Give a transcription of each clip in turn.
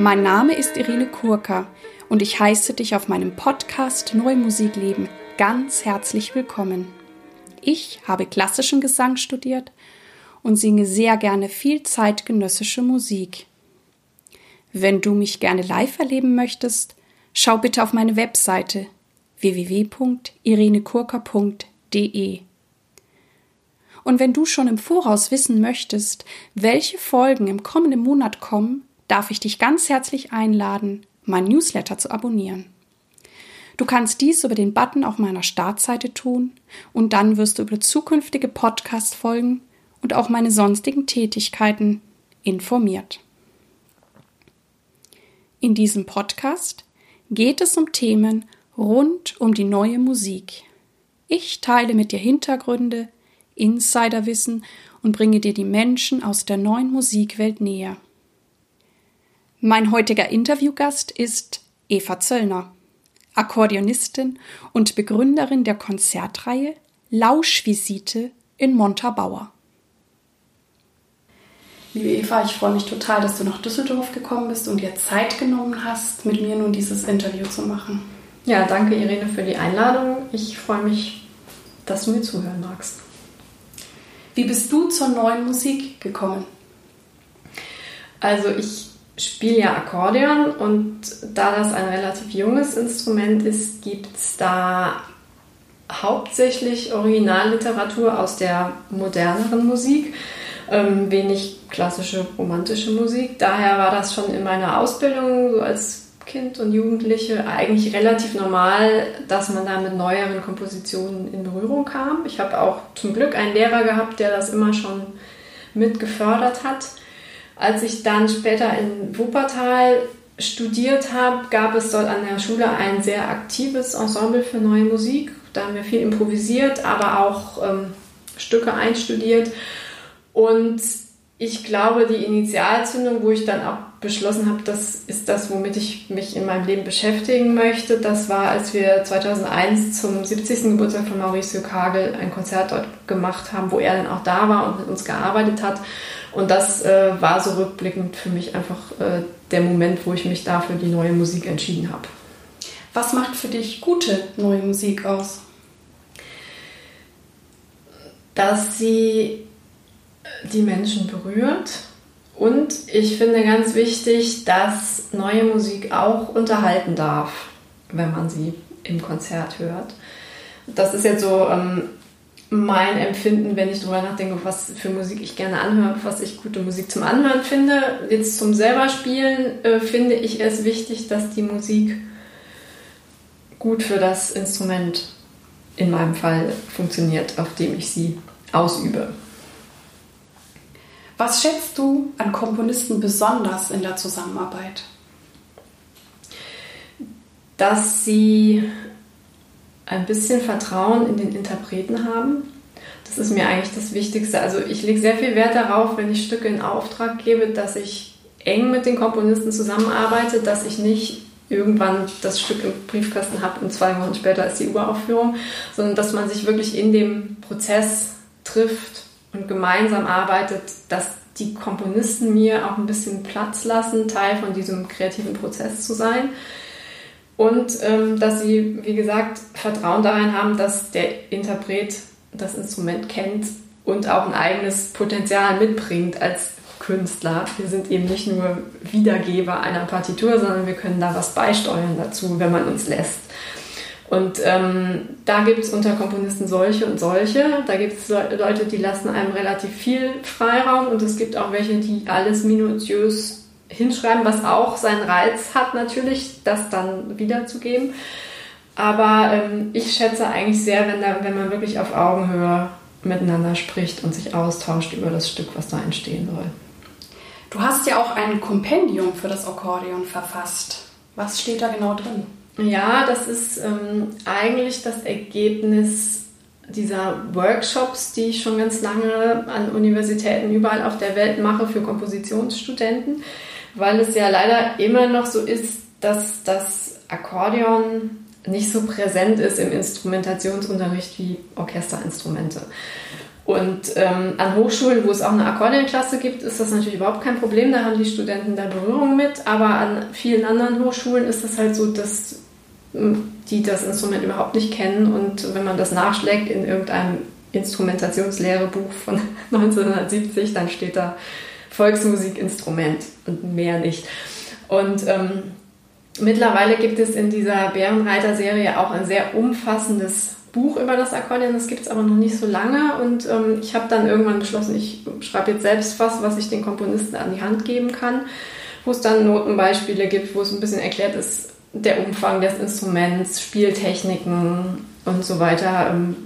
Mein Name ist Irene Kurka und ich heiße dich auf meinem Podcast Neue Musik leben ganz herzlich willkommen. Ich habe klassischen Gesang studiert und singe sehr gerne viel zeitgenössische Musik. Wenn du mich gerne live erleben möchtest, schau bitte auf meine Webseite www.irenekurka.de. Und wenn du schon im Voraus wissen möchtest, welche Folgen im kommenden Monat kommen, darf ich dich ganz herzlich einladen, mein Newsletter zu abonnieren. Du kannst dies über den Button auf meiner Startseite tun und dann wirst du über zukünftige Podcast-Folgen und auch meine sonstigen Tätigkeiten informiert. In diesem Podcast geht es um Themen rund um die neue Musik. Ich teile mit dir Hintergründe, Insiderwissen und bringe dir die Menschen aus der neuen Musikwelt näher. Mein heutiger Interviewgast ist Eva Zöllner, Akkordeonistin und Begründerin der Konzertreihe Lauschvisite in Montabaur. Liebe Eva, ich freue mich total, dass du nach Düsseldorf gekommen bist und dir Zeit genommen hast, mit mir nun dieses Interview zu machen. Ja, danke Irene für die Einladung. Ich freue mich, dass du mir zuhören magst. Wie bist du zur neuen Musik gekommen? Also ich spiele ja Akkordeon und da das ein relativ junges Instrument ist, gibt es da hauptsächlich Originalliteratur aus der moderneren Musik, ähm, wenig klassische romantische Musik. Daher war das schon in meiner Ausbildung so als Kind und Jugendliche eigentlich relativ normal, dass man da mit neueren Kompositionen in Berührung kam. Ich habe auch zum Glück einen Lehrer gehabt, der das immer schon mit gefördert hat. Als ich dann später in Wuppertal studiert habe, gab es dort an der Schule ein sehr aktives Ensemble für neue Musik. Da haben wir viel improvisiert, aber auch ähm, Stücke einstudiert. Und ich glaube, die Initialzündung, wo ich dann auch beschlossen habe, das ist das, womit ich mich in meinem Leben beschäftigen möchte, das war, als wir 2001 zum 70. Geburtstag von Mauricio Kagel ein Konzert dort gemacht haben, wo er dann auch da war und mit uns gearbeitet hat. Und das äh, war so rückblickend für mich einfach äh, der Moment, wo ich mich da für die neue Musik entschieden habe. Was macht für dich gute neue Musik aus? Dass sie die Menschen berührt. Und ich finde ganz wichtig, dass neue Musik auch unterhalten darf, wenn man sie im Konzert hört. Das ist jetzt so ähm, mein Empfinden, wenn ich darüber nachdenke, was für Musik ich gerne anhöre, was ich gute Musik zum Anhören finde. Jetzt zum selber Spielen äh, finde ich es wichtig, dass die Musik gut für das Instrument in meinem Fall funktioniert, auf dem ich sie ausübe. Was schätzt du an Komponisten besonders in der Zusammenarbeit? Dass sie ein bisschen Vertrauen in den Interpreten haben. Das ist mir eigentlich das Wichtigste. Also ich lege sehr viel Wert darauf, wenn ich Stücke in Auftrag gebe, dass ich eng mit den Komponisten zusammenarbeite, dass ich nicht irgendwann das Stück im Briefkasten habe und zwei Wochen später ist die Uraufführung, sondern dass man sich wirklich in dem Prozess trifft und gemeinsam arbeitet, dass die Komponisten mir auch ein bisschen Platz lassen, Teil von diesem kreativen Prozess zu sein. Und ähm, dass sie, wie gesagt, Vertrauen darin haben, dass der Interpret das Instrument kennt und auch ein eigenes Potenzial mitbringt als Künstler. Wir sind eben nicht nur Wiedergeber einer Partitur, sondern wir können da was beisteuern dazu, wenn man uns lässt. Und ähm, da gibt es unter Komponisten solche und solche. Da gibt es Leute, die lassen einem relativ viel Freiraum und es gibt auch welche, die alles minutiös hinschreiben, was auch seinen Reiz hat natürlich, das dann wiederzugeben. Aber ähm, ich schätze eigentlich sehr, wenn, da, wenn man wirklich auf Augenhöhe miteinander spricht und sich austauscht über das Stück, was da entstehen soll. Du hast ja auch ein Kompendium für das Akkordeon verfasst. Was steht da genau drin? Ja, das ist ähm, eigentlich das Ergebnis dieser Workshops, die ich schon ganz lange an Universitäten überall auf der Welt mache für Kompositionsstudenten, weil es ja leider immer noch so ist, dass das Akkordeon nicht so präsent ist im Instrumentationsunterricht wie Orchesterinstrumente. Und ähm, an Hochschulen, wo es auch eine Akkordeonklasse gibt, ist das natürlich überhaupt kein Problem. Da haben die Studenten da Berührung mit. Aber an vielen anderen Hochschulen ist es halt so, dass ähm, die das Instrument überhaupt nicht kennen. Und wenn man das nachschlägt in irgendeinem Instrumentationslehrebuch von 1970, dann steht da Volksmusikinstrument und mehr nicht. Und ähm, mittlerweile gibt es in dieser Bärenreiter-Serie auch ein sehr umfassendes Buch über das Akkordeon, das gibt es aber noch nicht so lange und ähm, ich habe dann irgendwann beschlossen, ich schreibe jetzt selbst was, was ich den Komponisten an die Hand geben kann, wo es dann Notenbeispiele gibt, wo es ein bisschen erklärt ist, der Umfang des Instruments, Spieltechniken und so weiter, ähm,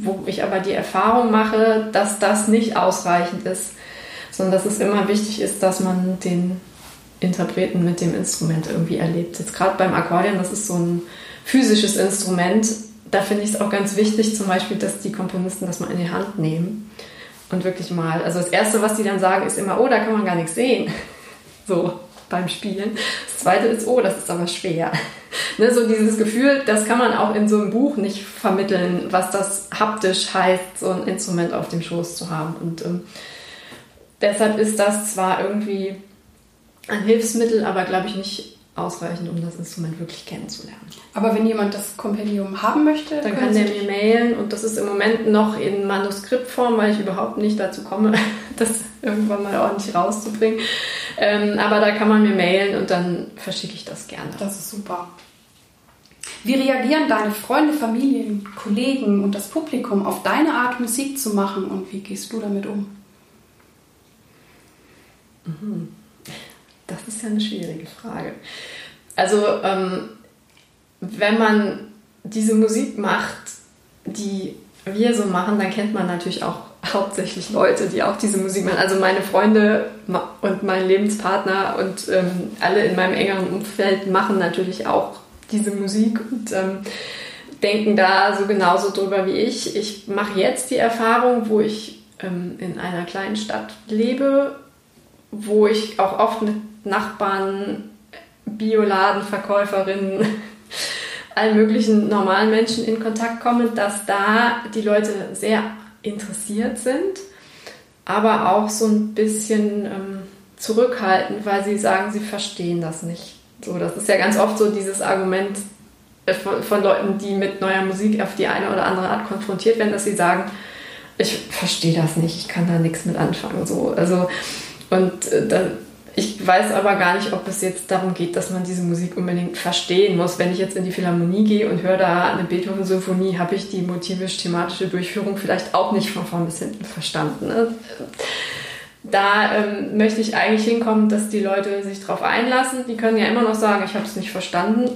wo ich aber die Erfahrung mache, dass das nicht ausreichend ist, sondern dass es immer wichtig ist, dass man den Interpreten mit dem Instrument irgendwie erlebt. Jetzt gerade beim Akkordeon, das ist so ein physisches Instrument, da finde ich es auch ganz wichtig, zum Beispiel, dass die Komponisten das mal in die Hand nehmen und wirklich mal. Also das Erste, was die dann sagen, ist immer, oh, da kann man gar nichts sehen. So beim Spielen. Das Zweite ist, oh, das ist aber schwer. Ne, so dieses Gefühl, das kann man auch in so einem Buch nicht vermitteln, was das haptisch heißt, so ein Instrument auf dem Schoß zu haben. Und ähm, deshalb ist das zwar irgendwie ein Hilfsmittel, aber glaube ich nicht ausreichend, um das Instrument wirklich kennenzulernen. Aber wenn jemand das Kompendium haben möchte, dann kann der mir mailen und das ist im Moment noch in Manuskriptform, weil ich überhaupt nicht dazu komme, das irgendwann mal ordentlich rauszubringen. Ähm, aber da kann man mir mailen und dann verschicke ich das gerne. Das ist super. Wie reagieren deine Freunde, Familien, Kollegen und das Publikum auf deine Art, Musik zu machen und wie gehst du damit um? Das ist ja eine schwierige Frage. Also, ähm, wenn man diese Musik macht, die wir so machen, dann kennt man natürlich auch hauptsächlich Leute, die auch diese Musik machen. Also meine Freunde und mein Lebenspartner und ähm, alle in meinem engeren Umfeld machen natürlich auch diese Musik und ähm, denken da so genauso drüber wie ich. Ich mache jetzt die Erfahrung, wo ich ähm, in einer kleinen Stadt lebe, wo ich auch oft mit Nachbarn, Bioladenverkäuferinnen, allen möglichen normalen Menschen in Kontakt komme, dass da die Leute sehr interessiert sind, aber auch so ein bisschen ähm, zurückhaltend, weil sie sagen, sie verstehen das nicht. So, das ist ja ganz oft so dieses Argument äh, von, von Leuten, die mit neuer Musik auf die eine oder andere Art konfrontiert werden, dass sie sagen, ich verstehe das nicht, ich kann da nichts mit anfangen. So, also und äh, da, ich weiß aber gar nicht, ob es jetzt darum geht, dass man diese Musik unbedingt verstehen muss. Wenn ich jetzt in die Philharmonie gehe und höre da eine Beethoven-Symphonie, habe ich die motivisch-thematische Durchführung vielleicht auch nicht von vorn bis hinten verstanden. Ne? Da ähm, möchte ich eigentlich hinkommen, dass die Leute sich darauf einlassen. Die können ja immer noch sagen, ich habe es nicht verstanden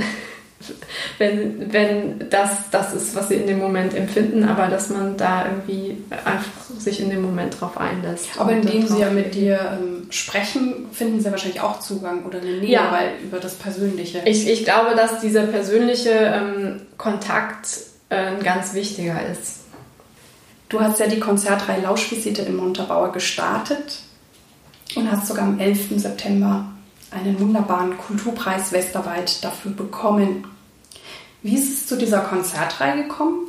wenn, wenn das das ist, was sie in dem Moment empfinden, aber dass man da irgendwie einfach sich in dem Moment drauf einlässt. Aber indem sie ja mit dir ähm, sprechen, finden sie wahrscheinlich auch Zugang oder eine Nähe, ja. weil über das Persönliche. Ich, ich glaube, dass dieser persönliche ähm, Kontakt äh, ein ganz wichtiger ist. Du hast ja die Konzertreihe Lauschvisite in Montabaur gestartet und hast sogar am 11. September einen wunderbaren Kulturpreis Westerwald dafür bekommen. Wie ist es zu dieser Konzertreihe gekommen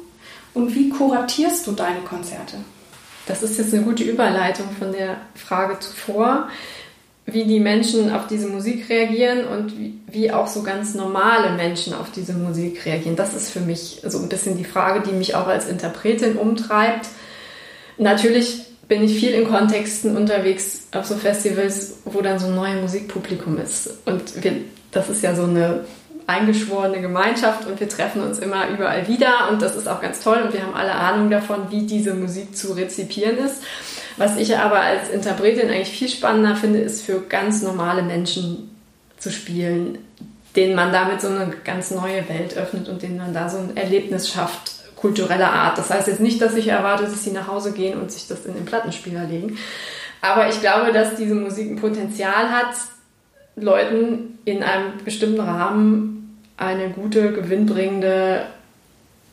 und wie kuratierst du deine Konzerte? Das ist jetzt eine gute Überleitung von der Frage zuvor, wie die Menschen auf diese Musik reagieren und wie, wie auch so ganz normale Menschen auf diese Musik reagieren. Das ist für mich so ein bisschen die Frage, die mich auch als Interpretin umtreibt. Natürlich bin ich viel in Kontexten unterwegs auf so Festivals, wo dann so ein neues Musikpublikum ist. Und wir, das ist ja so eine eingeschworene Gemeinschaft und wir treffen uns immer überall wieder und das ist auch ganz toll und wir haben alle Ahnung davon, wie diese Musik zu rezipieren ist. Was ich aber als Interpretin eigentlich viel spannender finde, ist für ganz normale Menschen zu spielen, denen man damit so eine ganz neue Welt öffnet und denen man da so ein Erlebnis schafft, kultureller Art. Das heißt jetzt nicht, dass ich erwarte, dass sie nach Hause gehen und sich das in den Plattenspieler legen. Aber ich glaube, dass diese Musik ein Potenzial hat, Leuten in einem bestimmten Rahmen eine gute, gewinnbringende,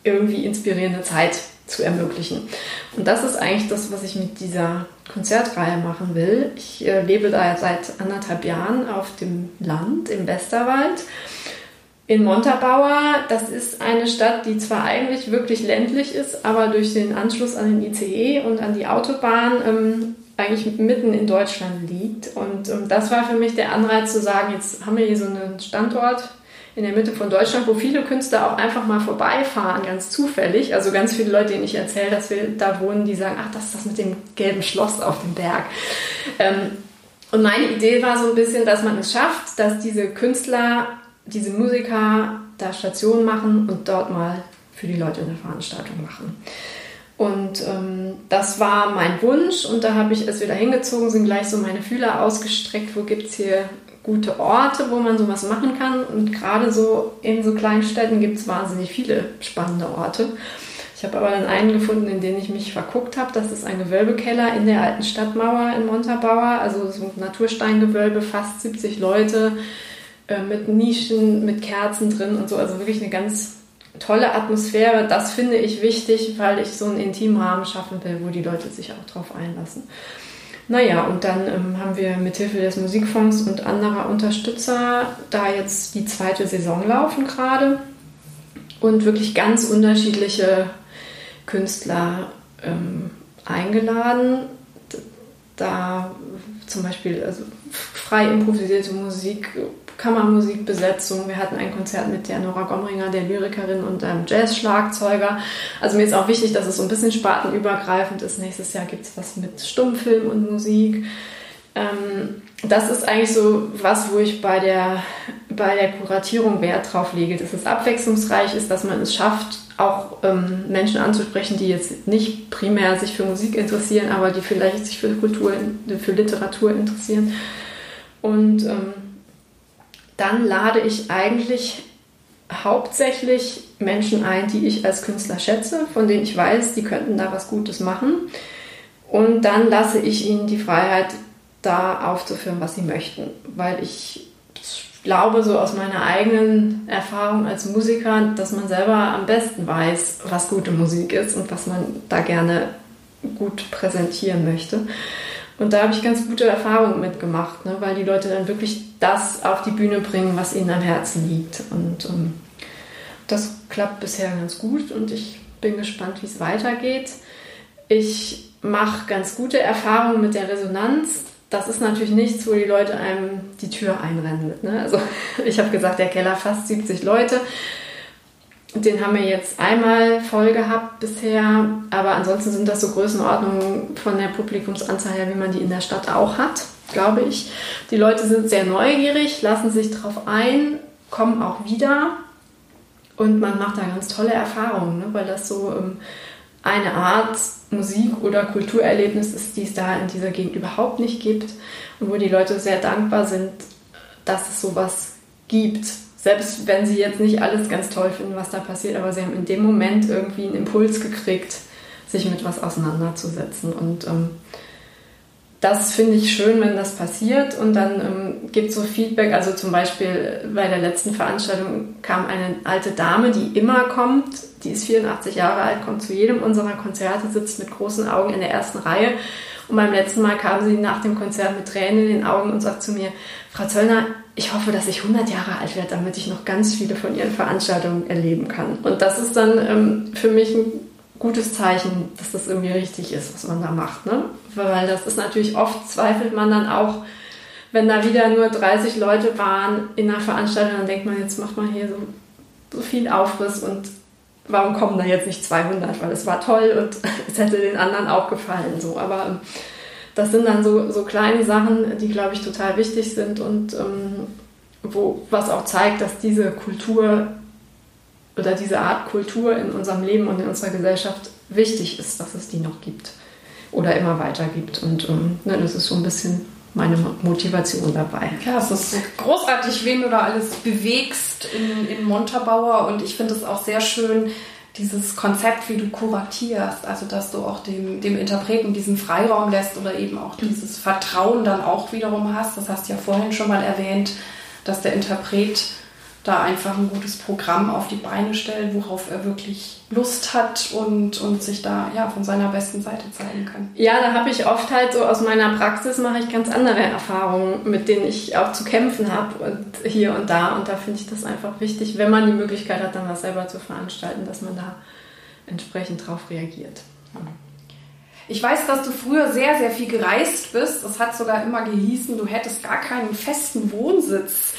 irgendwie inspirierende Zeit zu ermöglichen. Und das ist eigentlich das, was ich mit dieser Konzertreihe machen will. Ich äh, lebe da seit anderthalb Jahren auf dem Land im Westerwald in Montabaur, das ist eine Stadt, die zwar eigentlich wirklich ländlich ist, aber durch den Anschluss an den ICE und an die Autobahn ähm, eigentlich mitten in Deutschland liegt. Und ähm, das war für mich der Anreiz zu sagen, jetzt haben wir hier so einen Standort in der Mitte von Deutschland, wo viele Künstler auch einfach mal vorbeifahren, ganz zufällig. Also ganz viele Leute, denen ich erzähle, dass wir da wohnen, die sagen, ach, das ist das mit dem gelben Schloss auf dem Berg. Ähm, und meine Idee war so ein bisschen, dass man es schafft, dass diese Künstler, diese Musiker da Stationen machen und dort mal für die Leute eine Veranstaltung machen. Und ähm, das war mein Wunsch und da habe ich es wieder hingezogen, sind gleich so meine Fühler ausgestreckt, wo gibt es hier gute Orte, wo man sowas machen kann. Und gerade so in so kleinen Städten gibt es wahnsinnig viele spannende Orte. Ich habe aber dann einen gefunden, in den ich mich verguckt habe. Das ist ein Gewölbekeller in der alten Stadtmauer in Montabaur. Also so ein Natursteingewölbe, fast 70 Leute äh, mit Nischen, mit Kerzen drin und so. Also wirklich eine ganz tolle Atmosphäre. Das finde ich wichtig, weil ich so einen intimen Rahmen schaffen will, wo die Leute sich auch drauf einlassen. Naja, und dann ähm, haben wir mithilfe des Musikfonds und anderer Unterstützer da jetzt die zweite Saison laufen gerade und wirklich ganz unterschiedliche Künstler ähm, eingeladen. Da zum Beispiel also frei improvisierte Musik, Kammermusikbesetzung. Wir hatten ein Konzert mit der Nora Gomringer, der Lyrikerin und einem Jazz-Schlagzeuger. Also mir ist auch wichtig, dass es so ein bisschen spartenübergreifend ist. Nächstes Jahr gibt es was mit Stummfilm und Musik. Ähm, das ist eigentlich so was, wo ich bei der, bei der Kuratierung Wert drauf lege, dass es abwechslungsreich ist, dass man es schafft, auch ähm, Menschen anzusprechen, die jetzt nicht primär sich für Musik interessieren, aber die vielleicht sich für Kultur, für Literatur interessieren. Und ähm, dann lade ich eigentlich hauptsächlich Menschen ein, die ich als Künstler schätze, von denen ich weiß, die könnten da was Gutes machen. Und dann lasse ich ihnen die Freiheit, da aufzuführen, was sie möchten. Weil ich glaube, so aus meiner eigenen Erfahrung als Musiker, dass man selber am besten weiß, was gute Musik ist und was man da gerne gut präsentieren möchte. Und da habe ich ganz gute Erfahrungen mitgemacht, ne, weil die Leute dann wirklich das auf die Bühne bringen, was ihnen am Herzen liegt. Und ähm, das klappt bisher ganz gut und ich bin gespannt, wie es weitergeht. Ich mache ganz gute Erfahrungen mit der Resonanz. Das ist natürlich nichts, wo die Leute einem die Tür einrennen. Ne? Also ich habe gesagt, der Keller fast 70 Leute. Den haben wir jetzt einmal voll gehabt bisher, aber ansonsten sind das so Größenordnungen von der Publikumsanzahl her, wie man die in der Stadt auch hat, glaube ich. Die Leute sind sehr neugierig, lassen sich drauf ein, kommen auch wieder und man macht da ganz tolle Erfahrungen, ne? weil das so ähm, eine Art Musik- oder Kulturerlebnis ist, die es da in dieser Gegend überhaupt nicht gibt und wo die Leute sehr dankbar sind, dass es sowas gibt selbst wenn sie jetzt nicht alles ganz toll finden, was da passiert, aber sie haben in dem Moment irgendwie einen Impuls gekriegt, sich mit was auseinanderzusetzen. Und ähm, das finde ich schön, wenn das passiert. Und dann ähm, gibt es so Feedback. Also zum Beispiel bei der letzten Veranstaltung kam eine alte Dame, die immer kommt. Die ist 84 Jahre alt, kommt zu jedem unserer Konzerte, sitzt mit großen Augen in der ersten Reihe. Und beim letzten Mal kam sie nach dem Konzert mit Tränen in den Augen und sagt zu mir, Frau Zöllner, ich hoffe, dass ich 100 Jahre alt werde, damit ich noch ganz viele von Ihren Veranstaltungen erleben kann. Und das ist dann ähm, für mich ein gutes Zeichen, dass das irgendwie richtig ist, was man da macht. Ne? Weil das ist natürlich oft, zweifelt man dann auch, wenn da wieder nur 30 Leute waren in einer Veranstaltung, dann denkt man, jetzt macht man hier so, so viel Aufriss und warum kommen da jetzt nicht 200? Weil es war toll und es hätte den anderen auch gefallen. So. Aber ähm, das sind dann so, so kleine Sachen, die, glaube ich, total wichtig sind und ähm, wo, was auch zeigt, dass diese Kultur oder diese Art Kultur in unserem Leben und in unserer Gesellschaft wichtig ist, dass es die noch gibt oder immer weiter gibt. Und ähm, ne, das ist so ein bisschen meine Motivation dabei. Ja, es ist großartig, wen du da alles bewegst in, in Montabaur und ich finde es auch sehr schön, dieses Konzept, wie du kuratierst, also dass du auch dem, dem Interpreten diesen Freiraum lässt oder eben auch dieses Vertrauen dann auch wiederum hast. Das hast du ja vorhin schon mal erwähnt, dass der Interpret da einfach ein gutes Programm auf die Beine stellt, worauf er wirklich Lust hat und, und sich da ja von seiner besten Seite zeigen kann. Ja, da habe ich oft halt so aus meiner Praxis mache ich ganz andere Erfahrungen, mit denen ich auch zu kämpfen habe und hier und da. Und da finde ich das einfach wichtig, wenn man die Möglichkeit hat, dann was selber zu veranstalten, dass man da entsprechend drauf reagiert. Ich weiß, dass du früher sehr, sehr viel gereist bist. Es hat sogar immer gehießen, du hättest gar keinen festen Wohnsitz.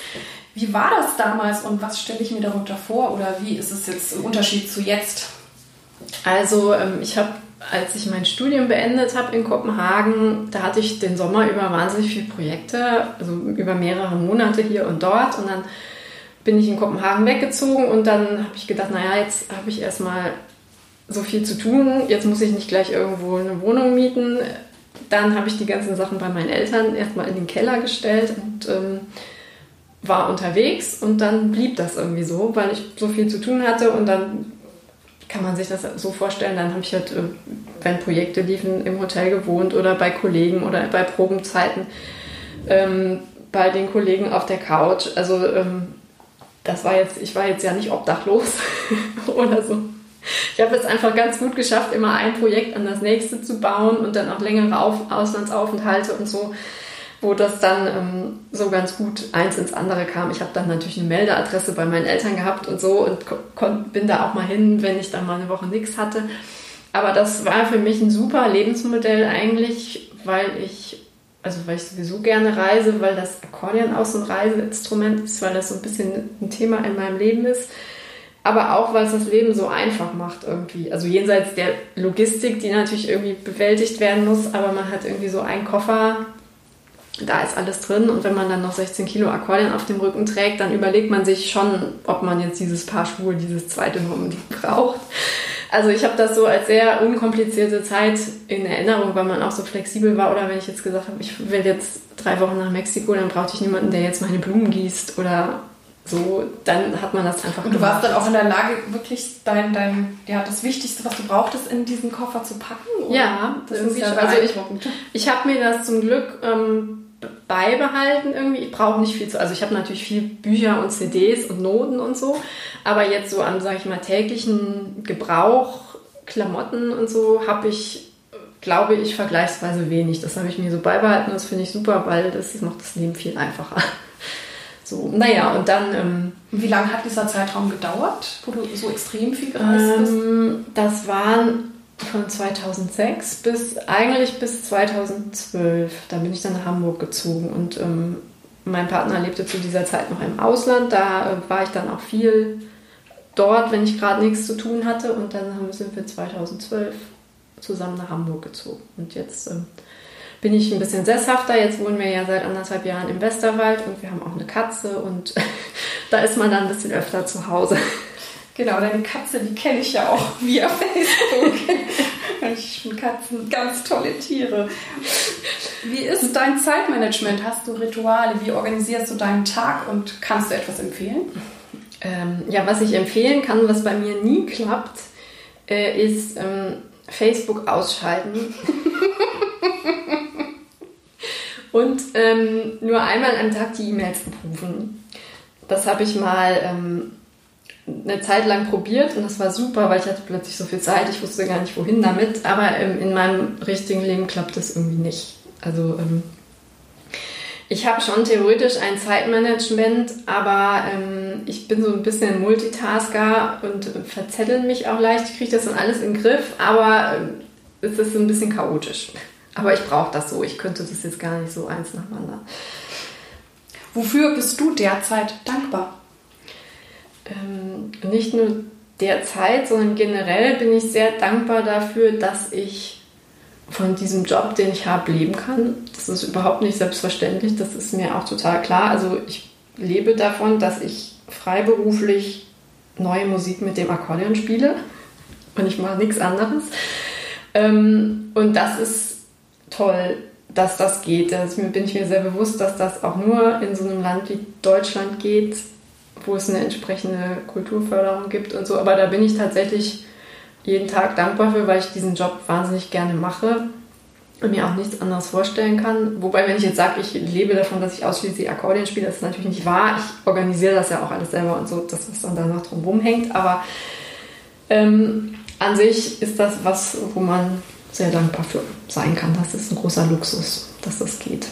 Wie war das damals und was stelle ich mir darunter vor oder wie ist es jetzt im Unterschied zu jetzt? Also ähm, ich habe, als ich mein Studium beendet habe in Kopenhagen, da hatte ich den Sommer über wahnsinnig viele Projekte, also über mehrere Monate hier und dort und dann bin ich in Kopenhagen weggezogen und dann habe ich gedacht, naja, jetzt habe ich erstmal so viel zu tun, jetzt muss ich nicht gleich irgendwo eine Wohnung mieten. Dann habe ich die ganzen Sachen bei meinen Eltern erstmal in den Keller gestellt und ähm, war unterwegs und dann blieb das irgendwie so, weil ich so viel zu tun hatte und dann kann man sich das so vorstellen, dann habe ich halt, äh, wenn Projekte liefen, im Hotel gewohnt oder bei Kollegen oder bei Probenzeiten ähm, bei den Kollegen auf der Couch. Also ähm, das war jetzt, ich war jetzt ja nicht obdachlos oder so. Ich habe es einfach ganz gut geschafft, immer ein Projekt an das nächste zu bauen und dann auch längere Auf Auslandsaufenthalte und so wo das dann ähm, so ganz gut eins ins andere kam. Ich habe dann natürlich eine Meldeadresse bei meinen Eltern gehabt und so und bin da auch mal hin, wenn ich dann mal eine Woche nichts hatte. Aber das war für mich ein super Lebensmodell eigentlich, weil ich, also weil ich sowieso gerne reise, weil das Akkordeon auch so ein Reiseinstrument ist, weil das so ein bisschen ein Thema in meinem Leben ist. Aber auch, weil es das Leben so einfach macht irgendwie. Also jenseits der Logistik, die natürlich irgendwie bewältigt werden muss, aber man hat irgendwie so einen Koffer, da ist alles drin und wenn man dann noch 16 Kilo Akkordeon auf dem Rücken trägt, dann überlegt man sich schon, ob man jetzt dieses Paar Schuhe, dieses zweite unbedingt braucht. Also ich habe das so als sehr unkomplizierte Zeit in Erinnerung, weil man auch so flexibel war. Oder wenn ich jetzt gesagt habe, ich will jetzt drei Wochen nach Mexiko, dann brauchte ich niemanden, der jetzt meine Blumen gießt oder so, dann hat man das einfach Und du gemacht. warst dann auch in der Lage, wirklich dein, dein, ja, das Wichtigste, was du brauchtest, in diesen Koffer zu packen? Oder? Ja, das ist ja also ich, ich habe mir das zum Glück ähm, beibehalten irgendwie. Ich brauche nicht viel zu, also ich habe natürlich viel Bücher und CDs und Noten und so, aber jetzt so an, sage ich mal, täglichen Gebrauch, Klamotten und so habe ich, glaube ich, vergleichsweise wenig. Das habe ich mir so beibehalten und das finde ich super, weil das macht das Leben viel einfacher. So, naja, und dann. Ähm, Wie lange hat dieser Zeitraum gedauert, wo du so extrem viel gereist bist? Ähm, das waren von 2006 bis eigentlich bis 2012. Da bin ich dann nach Hamburg gezogen und ähm, mein Partner lebte zu dieser Zeit noch im Ausland. Da äh, war ich dann auch viel dort, wenn ich gerade nichts zu tun hatte. Und dann sind wir 2012 zusammen nach Hamburg gezogen. Und jetzt ähm, bin ich ein bisschen sesshafter. Jetzt wohnen wir ja seit anderthalb Jahren im Westerwald und wir haben auch eine Katze und da ist man dann ein bisschen öfter zu Hause. Genau, deine Katze, die kenne ich ja auch via Facebook. ich finde Katzen ganz tolle Tiere. Wie ist dein Zeitmanagement? Hast du Rituale? Wie organisierst du deinen Tag und kannst du etwas empfehlen? Ähm, ja, was ich empfehlen kann, was bei mir nie klappt, äh, ist ähm, Facebook ausschalten. und ähm, nur einmal am Tag die E-Mails abrufen. Das habe ich mal ähm, eine Zeit lang probiert und das war super, weil ich hatte plötzlich so viel Zeit, ich wusste gar nicht wohin damit, aber ähm, in meinem richtigen Leben klappt das irgendwie nicht. Also ähm, ich habe schon theoretisch ein Zeitmanagement, aber ähm, ich bin so ein bisschen Multitasker und verzettel mich auch leicht. Ich kriege das dann alles in den Griff, aber ähm, es ist ein bisschen chaotisch. Aber ich brauche das so. Ich könnte das jetzt gar nicht so eins nacheinander. Wofür bist du derzeit dankbar? Ähm, nicht nur der Zeit, sondern generell bin ich sehr dankbar dafür, dass ich von diesem Job, den ich habe, leben kann. Das ist überhaupt nicht selbstverständlich, das ist mir auch total klar. Also ich lebe davon, dass ich freiberuflich neue Musik mit dem Akkordeon spiele und ich mache nichts anderes. Ähm, und das ist toll, dass das geht. Da bin ich mir sehr bewusst, dass das auch nur in so einem Land wie Deutschland geht, wo es eine entsprechende Kulturförderung gibt und so. Aber da bin ich tatsächlich jeden Tag dankbar für, weil ich diesen Job wahnsinnig gerne mache. und mir auch nichts anderes vorstellen kann. Wobei, wenn ich jetzt sage, ich lebe davon, dass ich ausschließlich Akkordeon spiele, das ist natürlich nicht wahr. Ich organisiere das ja auch alles selber und so, dass es dann da noch drum rumhängt. Aber ähm, an sich ist das was, wo man sehr dankbar für sein kann. Das ist ein großer Luxus, dass das geht.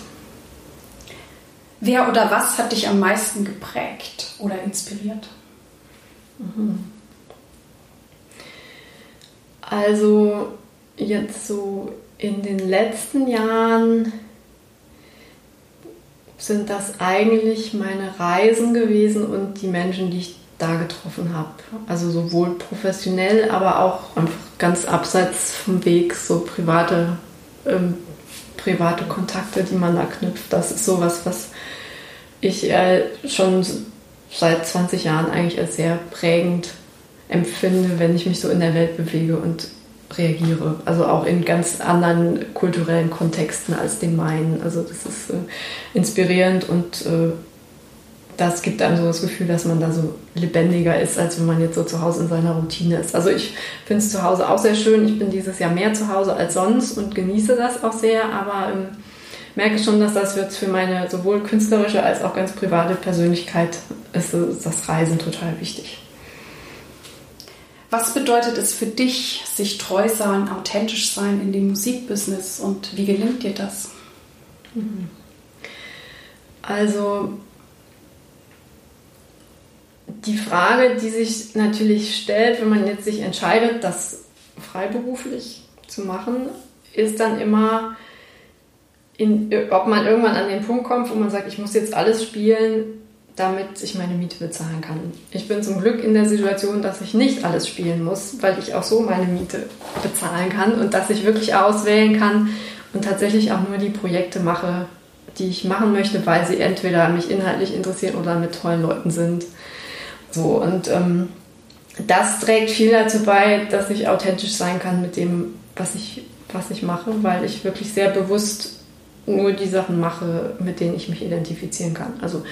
Wer oder was hat dich am meisten geprägt oder inspiriert? Also jetzt so in den letzten Jahren sind das eigentlich meine Reisen gewesen und die Menschen, die ich da getroffen habe. Also sowohl professionell, aber auch einfach ganz abseits vom Weg, so private, ähm, private Kontakte, die man da knüpft. Das ist sowas, was ich äh, schon seit 20 Jahren eigentlich als sehr prägend empfinde, wenn ich mich so in der Welt bewege und reagiere. Also auch in ganz anderen kulturellen Kontexten als den meinen. Also das ist äh, inspirierend und äh, das gibt einem so das Gefühl, dass man da so lebendiger ist, als wenn man jetzt so zu Hause in seiner Routine ist. Also ich finde es zu Hause auch sehr schön. Ich bin dieses Jahr mehr zu Hause als sonst und genieße das auch sehr, aber ähm, merke schon, dass das jetzt für meine sowohl künstlerische als auch ganz private Persönlichkeit ist, ist das Reisen total wichtig. Was bedeutet es für dich, sich treu sein, authentisch sein in dem Musikbusiness und wie gelingt dir das? Mhm. Also die Frage, die sich natürlich stellt, wenn man jetzt sich entscheidet, das freiberuflich zu machen, ist dann immer, in, ob man irgendwann an den Punkt kommt, wo man sagt, ich muss jetzt alles spielen, damit ich meine Miete bezahlen kann. Ich bin zum Glück in der Situation, dass ich nicht alles spielen muss, weil ich auch so meine Miete bezahlen kann und dass ich wirklich auswählen kann und tatsächlich auch nur die Projekte mache, die ich machen möchte, weil sie entweder mich inhaltlich interessieren oder mit tollen Leuten sind. So und ähm, das trägt viel dazu bei, dass ich authentisch sein kann mit dem, was ich, was ich mache, weil ich wirklich sehr bewusst nur die Sachen mache, mit denen ich mich identifizieren kann. Also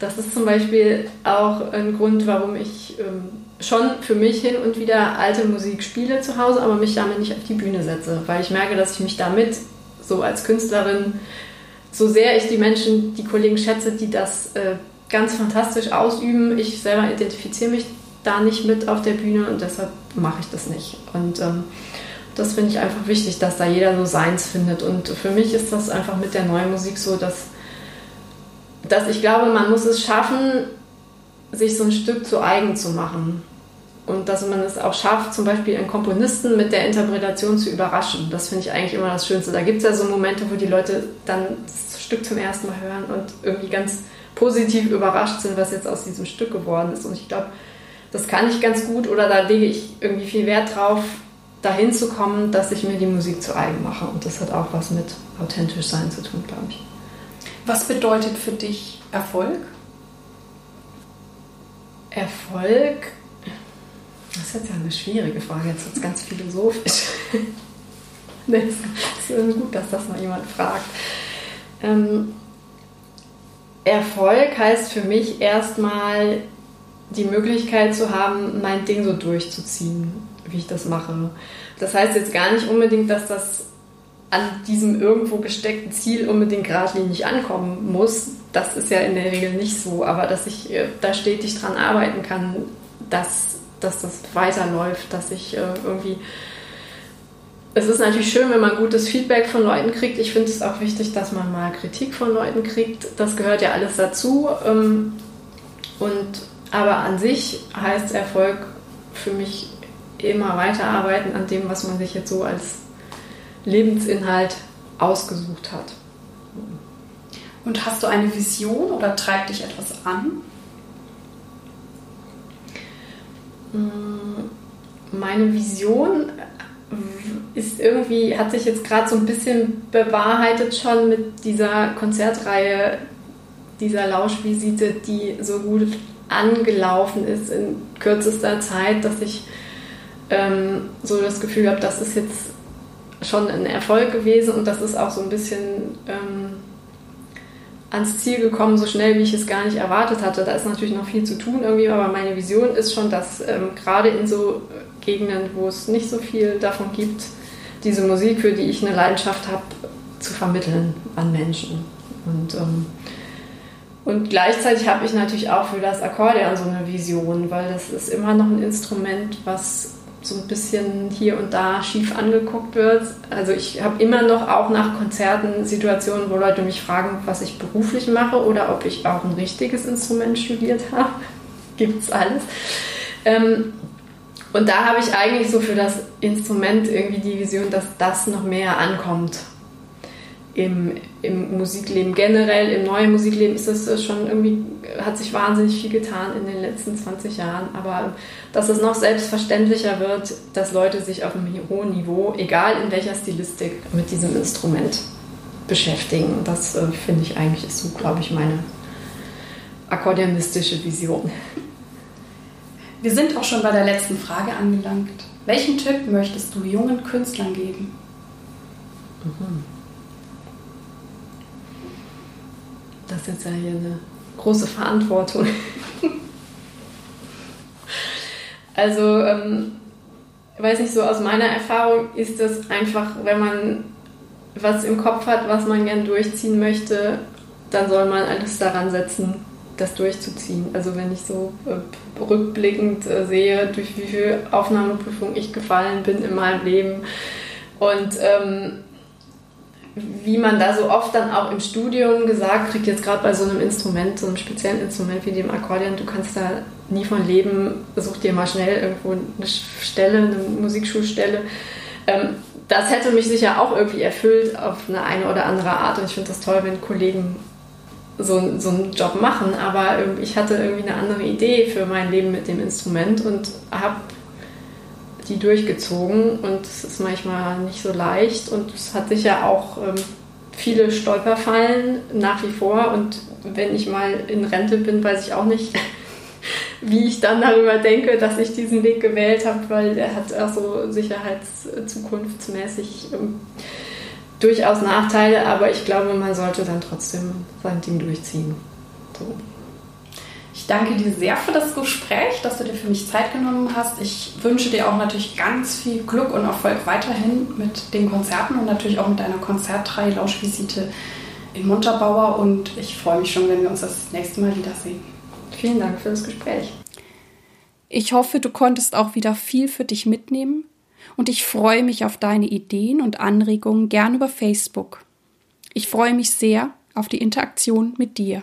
das ist zum Beispiel auch ein Grund, warum ich ähm, schon für mich hin und wieder alte Musik spiele zu Hause, aber mich damit nicht auf die Bühne setze, weil ich merke, dass ich mich damit so als Künstlerin, so sehr ich die Menschen, die Kollegen schätze, die das äh, ganz fantastisch ausüben, ich selber identifiziere mich da nicht mit auf der Bühne und deshalb mache ich das nicht. Und ähm, das finde ich einfach wichtig, dass da jeder so seins findet. Und für mich ist das einfach mit der neuen Musik so, dass dass ich glaube, man muss es schaffen, sich so ein Stück zu eigen zu machen. Und dass man es auch schafft, zum Beispiel einen Komponisten mit der Interpretation zu überraschen. Das finde ich eigentlich immer das Schönste. Da gibt es ja so Momente, wo die Leute dann das Stück zum ersten Mal hören und irgendwie ganz positiv überrascht sind, was jetzt aus diesem Stück geworden ist. Und ich glaube, das kann ich ganz gut oder da lege ich irgendwie viel Wert drauf, dahin zu kommen, dass ich mir die Musik zu eigen mache. Und das hat auch was mit authentisch sein zu tun, glaube ich. Was bedeutet für dich Erfolg? Erfolg? Das ist jetzt ja eine schwierige Frage. Jetzt wird es ganz philosophisch. das ist gut, dass das mal jemand fragt. Ähm, Erfolg heißt für mich erstmal die Möglichkeit zu haben, mein Ding so durchzuziehen, wie ich das mache. Das heißt jetzt gar nicht unbedingt, dass das an diesem irgendwo gesteckten Ziel unbedingt geradlinig ankommen muss. Das ist ja in der Regel nicht so, aber dass ich äh, da stetig dran arbeiten kann, dass, dass das weiterläuft, dass ich äh, irgendwie. Es ist natürlich schön, wenn man gutes Feedback von Leuten kriegt. Ich finde es auch wichtig, dass man mal Kritik von Leuten kriegt. Das gehört ja alles dazu. Ähm, und, aber an sich heißt Erfolg für mich immer weiterarbeiten an dem, was man sich jetzt so als Lebensinhalt ausgesucht hat. Und hast du eine Vision oder treibt dich etwas an? Mm, meine Vision ist irgendwie, hat sich jetzt gerade so ein bisschen bewahrheitet schon mit dieser Konzertreihe, dieser Lauschvisite, die so gut angelaufen ist in kürzester Zeit, dass ich ähm, so das Gefühl habe, das ist jetzt schon ein Erfolg gewesen und das ist auch so ein bisschen ähm, ans Ziel gekommen, so schnell wie ich es gar nicht erwartet hatte. Da ist natürlich noch viel zu tun irgendwie, aber meine Vision ist schon, dass ähm, gerade in so Gegenden, wo es nicht so viel davon gibt, diese Musik, für die ich eine Leidenschaft habe, zu vermitteln an Menschen. Und, ähm, und gleichzeitig habe ich natürlich auch für das Akkordeon so eine Vision, weil das ist immer noch ein Instrument, was so ein bisschen hier und da schief angeguckt wird. Also ich habe immer noch auch nach Konzerten Situationen, wo Leute mich fragen, was ich beruflich mache oder ob ich auch ein richtiges Instrument studiert habe. Gibt es alles. Ähm, und da habe ich eigentlich so für das Instrument irgendwie die Vision, dass das noch mehr ankommt im, im Musikleben generell, im neuen Musikleben ist es schon irgendwie, hat sich wahnsinnig viel getan in den letzten 20 Jahren. Aber dass es noch selbstverständlicher wird, dass Leute sich auf einem hohen Niveau, egal in welcher Stilistik, mit diesem Instrument beschäftigen. Das äh, finde ich eigentlich ist so, glaube ich, meine akkordeonistische Vision. Wir sind auch schon bei der letzten Frage angelangt. Welchen Tipp möchtest du jungen Künstlern geben? Mhm. Das ist jetzt ja hier eine große Verantwortung. also, ähm, weiß nicht, so aus meiner Erfahrung ist das einfach, wenn man was im Kopf hat, was man gern durchziehen möchte, dann soll man alles daran setzen, das durchzuziehen. Also wenn ich so äh, rückblickend äh, sehe, durch wie viel Aufnahmeprüfung ich gefallen bin in meinem Leben und ähm, wie man da so oft dann auch im Studium gesagt kriegt, jetzt gerade bei so einem Instrument, so einem speziellen Instrument wie dem Akkordeon, du kannst da nie von leben, such dir mal schnell irgendwo eine Stelle, eine Musikschulstelle. Ähm, das hätte mich sicher auch irgendwie erfüllt auf eine, eine oder andere Art. Und ich finde das toll, wenn Kollegen so, so einen Job machen, aber ich hatte irgendwie eine andere Idee für mein Leben mit dem Instrument und habe die durchgezogen und es ist manchmal nicht so leicht und es hat sicher auch ähm, viele Stolperfallen nach wie vor und wenn ich mal in Rente bin, weiß ich auch nicht, wie ich dann darüber denke, dass ich diesen Weg gewählt habe, weil er hat auch so sicherheitszukunftsmäßig ähm, durchaus Nachteile, aber ich glaube, man sollte dann trotzdem sein Ding durchziehen. So. Ich danke dir sehr für das Gespräch, dass du dir für mich Zeit genommen hast. Ich wünsche dir auch natürlich ganz viel Glück und Erfolg weiterhin mit den Konzerten und natürlich auch mit deiner Konzertreihe Lauschvisite in Montabaur. Und ich freue mich schon, wenn wir uns das nächste Mal wiedersehen. Vielen Dank für das Gespräch. Ich hoffe, du konntest auch wieder viel für dich mitnehmen und ich freue mich auf deine Ideen und Anregungen gern über Facebook. Ich freue mich sehr auf die Interaktion mit dir.